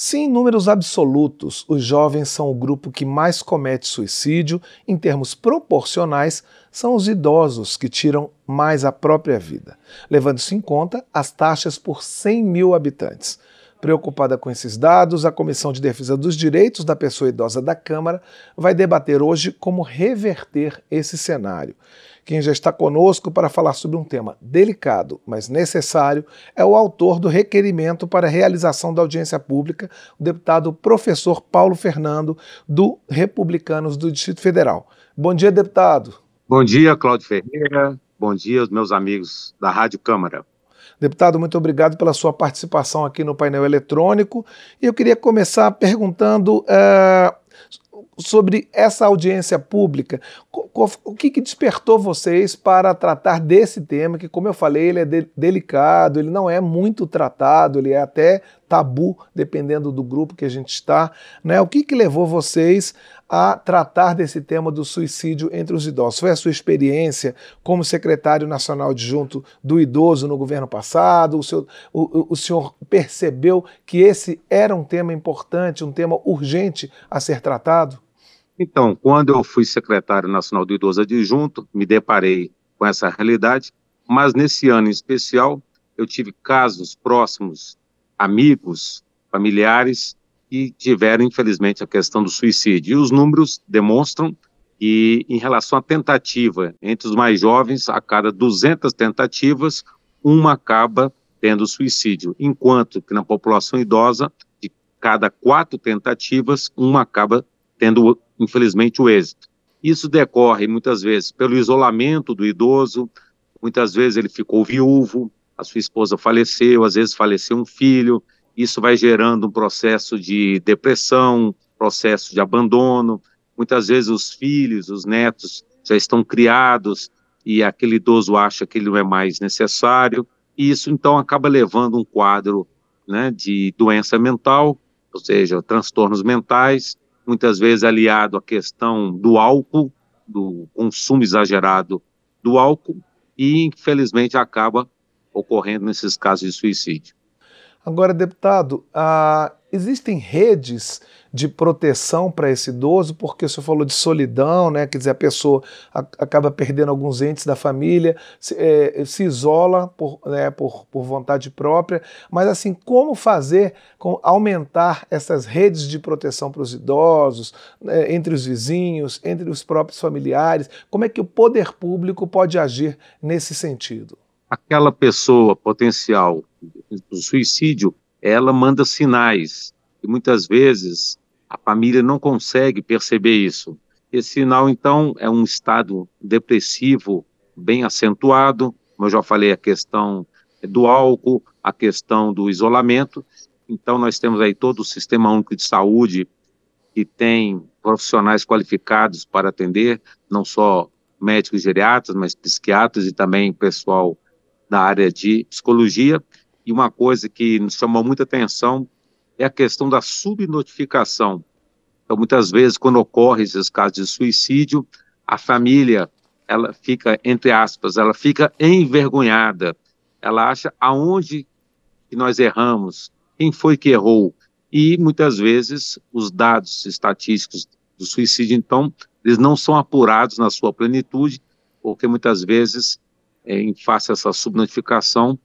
Se em números absolutos os jovens são o grupo que mais comete suicídio, em termos proporcionais, são os idosos que tiram mais a própria vida, levando-se em conta as taxas por 100 mil habitantes. Preocupada com esses dados, a Comissão de Defesa dos Direitos da Pessoa Idosa da Câmara vai debater hoje como reverter esse cenário. Quem já está conosco para falar sobre um tema delicado, mas necessário, é o autor do requerimento para a realização da audiência pública, o deputado professor Paulo Fernando, do Republicanos do Distrito Federal. Bom dia, deputado. Bom dia, Cláudio Ferreira. Bom dia aos meus amigos da Rádio Câmara. Deputado, muito obrigado pela sua participação aqui no painel eletrônico. E eu queria começar perguntando uh, sobre essa audiência pública. O que, que, despertou vocês para tratar desse tema, que, como eu falei, ele é de delicado, ele não é muito tratado, ele é até tabu, dependendo do grupo que a gente está. Né? O que, que levou vocês a tratar desse tema do suicídio entre os idosos? Foi a sua experiência como secretário nacional adjunto do idoso no governo passado? O o, o senhor percebeu que esse era um tema importante, um tema urgente a ser tratado? Então, quando eu fui secretário nacional do idoso adjunto, me deparei com essa realidade, mas nesse ano em especial, eu tive casos próximos, amigos, familiares, que tiveram, infelizmente, a questão do suicídio. E os números demonstram que, em relação à tentativa, entre os mais jovens, a cada 200 tentativas, uma acaba tendo suicídio, enquanto que na população idosa, de cada quatro tentativas, uma acaba tendo infelizmente, o êxito. Isso decorre muitas vezes pelo isolamento do idoso, muitas vezes ele ficou viúvo, a sua esposa faleceu, às vezes faleceu um filho, isso vai gerando um processo de depressão, processo de abandono, muitas vezes os filhos, os netos já estão criados e aquele idoso acha que ele não é mais necessário, e isso então acaba levando um quadro né, de doença mental, ou seja, transtornos mentais, muitas vezes aliado à questão do álcool, do consumo exagerado do álcool, e infelizmente acaba ocorrendo nesses casos de suicídio. Agora, deputado, ah, existem redes de proteção para esse idoso, porque o senhor falou de solidão, né? quer dizer, a pessoa acaba perdendo alguns entes da família, se, é, se isola por, né, por, por vontade própria, mas assim, como fazer, com, aumentar essas redes de proteção para os idosos, né, entre os vizinhos, entre os próprios familiares, como é que o poder público pode agir nesse sentido? Aquela pessoa potencial do suicídio, ela manda sinais e muitas vezes a família não consegue perceber isso. Esse sinal, então, é um estado depressivo bem acentuado, como eu já falei, a questão do álcool, a questão do isolamento. Então, nós temos aí todo o Sistema Único de Saúde, que tem profissionais qualificados para atender, não só médicos geriatras, mas psiquiatras e também pessoal da área de psicologia. E uma coisa que nos chamou muita atenção é a questão da subnotificação. Então, muitas vezes, quando ocorre esses casos de suicídio, a família, ela fica, entre aspas, ela fica envergonhada. Ela acha aonde que nós erramos, quem foi que errou. E, muitas vezes, os dados estatísticos do suicídio, então, eles não são apurados na sua plenitude, porque muitas vezes, em face a essa subnotificação,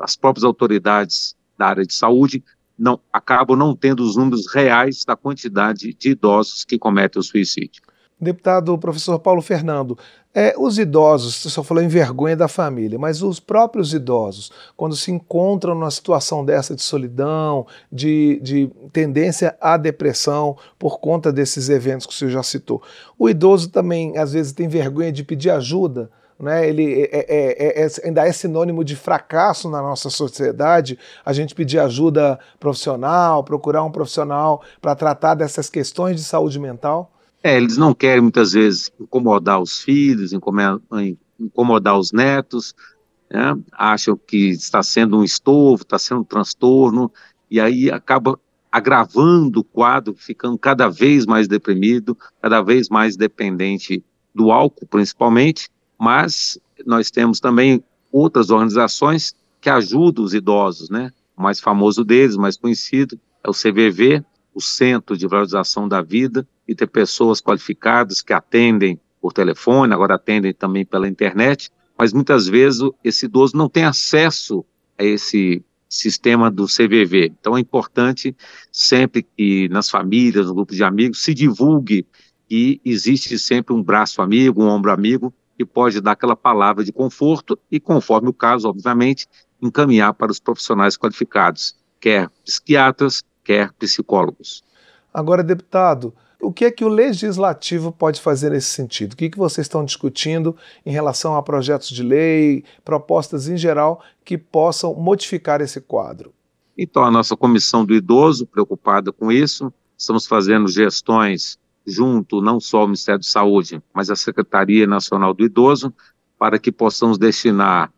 as próprias autoridades da área de saúde não acabam não tendo os números reais da quantidade de idosos que cometem o suicídio. Deputado professor Paulo Fernando, é, os idosos, você só falou em vergonha da família, mas os próprios idosos, quando se encontram numa situação dessa de solidão, de, de tendência à depressão por conta desses eventos que o senhor já citou, o idoso também às vezes tem vergonha de pedir ajuda né, ele é, é, é, é, ainda é sinônimo de fracasso na nossa sociedade, a gente pedir ajuda profissional, procurar um profissional para tratar dessas questões de saúde mental? É, eles não querem muitas vezes incomodar os filhos, incomodar os netos, né, acham que está sendo um estorvo, está sendo um transtorno, e aí acaba agravando o quadro, ficando cada vez mais deprimido, cada vez mais dependente do álcool, principalmente, mas nós temos também outras organizações que ajudam os idosos, né? O mais famoso deles, mais conhecido, é o CVV, o Centro de Valorização da Vida, e ter pessoas qualificadas que atendem por telefone, agora atendem também pela internet, mas muitas vezes esse idoso não tem acesso a esse sistema do CVV. Então é importante sempre que nas famílias, no grupo de amigos, se divulgue que existe sempre um braço amigo, um ombro amigo, que pode dar aquela palavra de conforto e, conforme o caso, obviamente, encaminhar para os profissionais qualificados, quer psiquiatras, quer psicólogos. Agora, deputado, o que é que o legislativo pode fazer nesse sentido? O que, é que vocês estão discutindo em relação a projetos de lei, propostas em geral que possam modificar esse quadro? Então, a nossa comissão do idoso, preocupada com isso, estamos fazendo gestões junto não só ao Ministério da Saúde, mas à Secretaria Nacional do Idoso, para que possamos destinar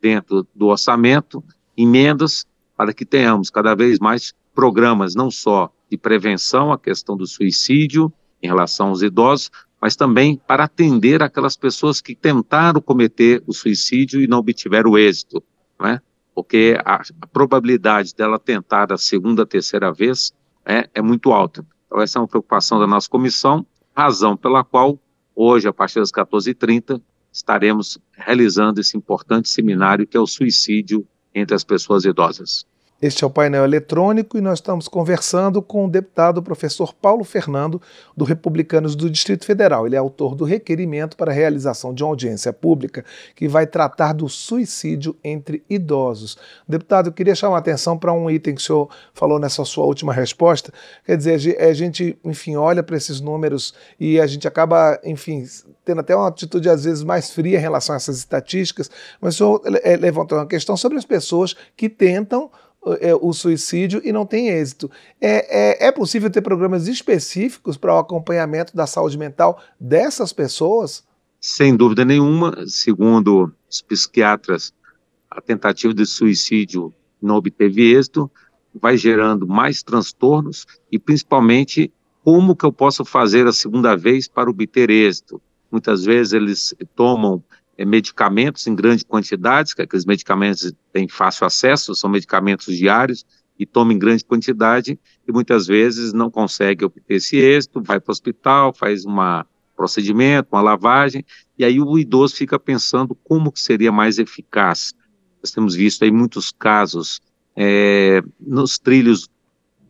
dentro do orçamento emendas para que tenhamos cada vez mais programas, não só de prevenção à questão do suicídio em relação aos idosos, mas também para atender aquelas pessoas que tentaram cometer o suicídio e não obtiveram êxito, né? porque a, a probabilidade dela tentar a segunda, terceira vez é, é muito alta. Então, essa é uma preocupação da nossa comissão, razão pela qual, hoje, a partir das 14h30, estaremos realizando esse importante seminário que é o suicídio entre as pessoas idosas. Este é o painel eletrônico e nós estamos conversando com o deputado professor Paulo Fernando, do Republicanos do Distrito Federal. Ele é autor do requerimento para a realização de uma audiência pública que vai tratar do suicídio entre idosos. Deputado, eu queria chamar a atenção para um item que o senhor falou nessa sua última resposta. Quer dizer, a gente, enfim, olha para esses números e a gente acaba, enfim, tendo até uma atitude às vezes mais fria em relação a essas estatísticas, mas o senhor eh, levantou uma questão sobre as pessoas que tentam o suicídio e não tem êxito. É, é, é possível ter programas específicos para o acompanhamento da saúde mental dessas pessoas? Sem dúvida nenhuma, segundo os psiquiatras, a tentativa de suicídio não obteve êxito, vai gerando mais transtornos e principalmente como que eu posso fazer a segunda vez para obter êxito. Muitas vezes eles tomam é, medicamentos em grande quantidade, que aqueles medicamentos têm fácil acesso, são medicamentos diários, e toma em grande quantidade, e muitas vezes não consegue obter esse êxito, vai para o hospital, faz um procedimento, uma lavagem, e aí o idoso fica pensando como que seria mais eficaz. Nós temos visto aí muitos casos é, nos trilhos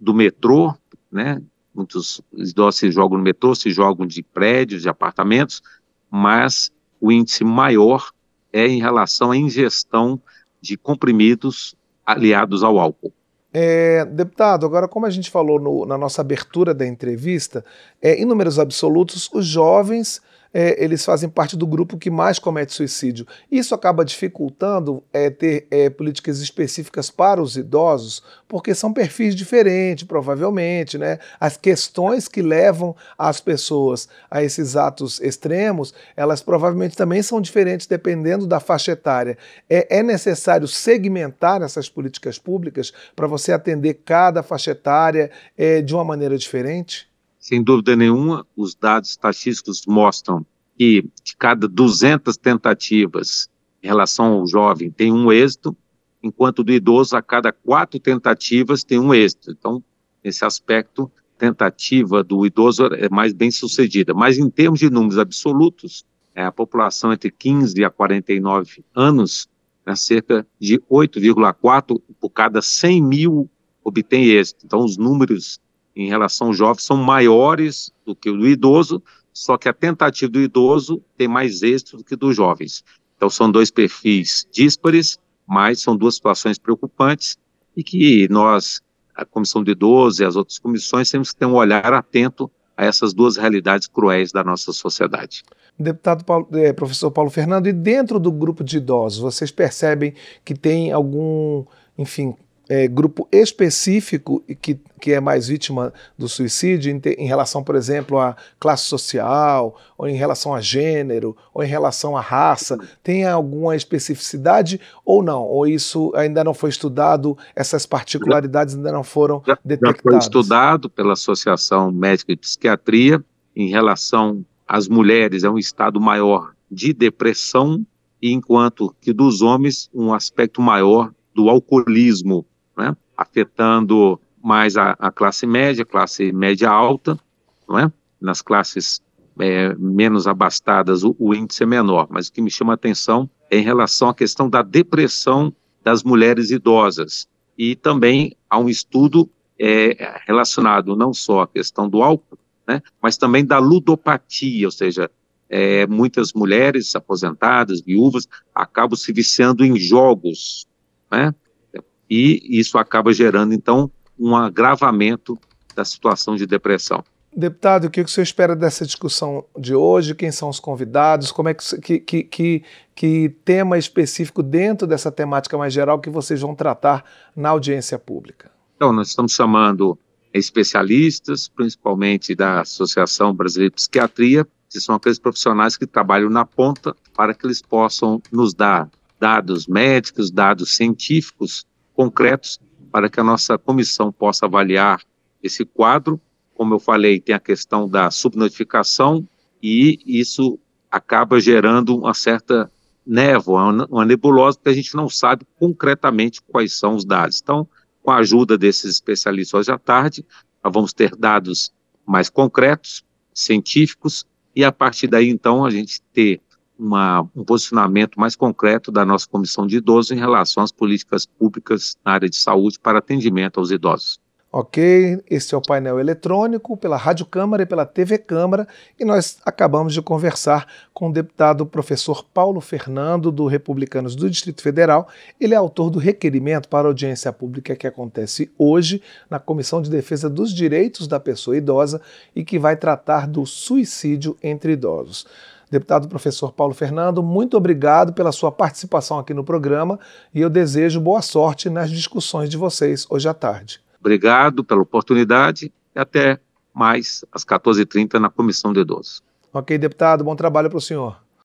do metrô, né? Muitos idosos se jogam no metrô, se jogam de prédios, de apartamentos, mas o índice maior é em relação à ingestão de comprimidos aliados ao álcool. É, deputado, agora, como a gente falou no, na nossa abertura da entrevista, é, em números absolutos, os jovens é, eles fazem parte do grupo que mais comete suicídio. Isso acaba dificultando é, ter é, políticas específicas para os idosos, porque são perfis diferentes, provavelmente. Né? As questões que levam as pessoas a esses atos extremos, elas provavelmente também são diferentes dependendo da faixa etária. É, é necessário segmentar essas políticas públicas para você atender cada faixa etária é, de uma maneira diferente? Sem dúvida nenhuma, os dados estatísticos mostram que de cada 200 tentativas em relação ao jovem tem um êxito, enquanto do idoso a cada quatro tentativas tem um êxito. Então, nesse aspecto, tentativa do idoso é mais bem sucedida. Mas em termos de números absolutos, é, a população entre 15 a 49 anos, é cerca de 8,4 por cada 100 mil obtém êxito. Então, os números em relação ao jovem são maiores do que o do idoso, só que a tentativa do idoso tem mais êxito do que dos jovens. Então são dois perfis díspares, mas são duas situações preocupantes e que nós, a Comissão do Idoso e as outras comissões, temos que ter um olhar atento a essas duas realidades cruéis da nossa sociedade. Deputado Paulo, é, professor Paulo Fernando, e dentro do grupo de idosos, vocês percebem que tem algum, enfim, é, grupo específico que, que é mais vítima do suicídio em, em, relação, por exemplo, à classe social, ou em relação a gênero, ou em relação à raça? Tem alguma especificidade ou não? Ou isso ainda não foi estudado, essas particularidades ainda não foram já, detectadas? Já foi estudado pela Associação Médica de Psiquiatria em relação às mulheres, é um estado maior de depressão, enquanto que dos homens um aspecto maior do alcoolismo né, afetando mais a, a classe média, classe média alta, não é? Nas classes é, menos abastadas o, o, índice é menor, mas o que me chama a atenção é em relação à questão da depressão das mulheres idosas. E também há um estudo é, relacionado não só à questão do álcool, né, mas também da ludopatia, ou seja, é, muitas mulheres aposentadas, viúvas, acabam se viciando em jogos, né, e isso acaba gerando, então, um agravamento da situação de depressão. Deputado, o que você espera dessa discussão de hoje? Quem são os convidados? Como é que, que, que, que, tema específico dentro dessa temática mais geral que vocês vão tratar na audiência pública? Então, nós estamos chamando especialistas, principalmente da Associação Brasileira de Psiquiatria, que são aqueles profissionais que trabalham na ponta para que eles possam nos dar dados médicos, dados científicos concretos para que a nossa comissão possa avaliar esse quadro como eu falei, tem a questão da subnotificação e isso acaba gerando uma certa névoa, uma nebulosa, que a gente não sabe concretamente quais são os dados. Então, com a ajuda desses especialistas hoje à tarde, nós vamos ter dados mais concretos, científicos, e a partir daí, então, a gente ter uma, um posicionamento mais concreto da nossa comissão de idosos em relação às políticas públicas na área de saúde para atendimento aos idosos. Ok, esse é o painel eletrônico pela Rádio Câmara e pela TV Câmara e nós acabamos de conversar com o deputado professor Paulo Fernando, do Republicanos do Distrito Federal. Ele é autor do requerimento para audiência pública que acontece hoje na Comissão de Defesa dos Direitos da Pessoa Idosa e que vai tratar do suicídio entre idosos. Deputado professor Paulo Fernando, muito obrigado pela sua participação aqui no programa e eu desejo boa sorte nas discussões de vocês hoje à tarde. Obrigado pela oportunidade e até mais às 14h30 na Comissão de Idosos. Ok, deputado, bom trabalho para o senhor.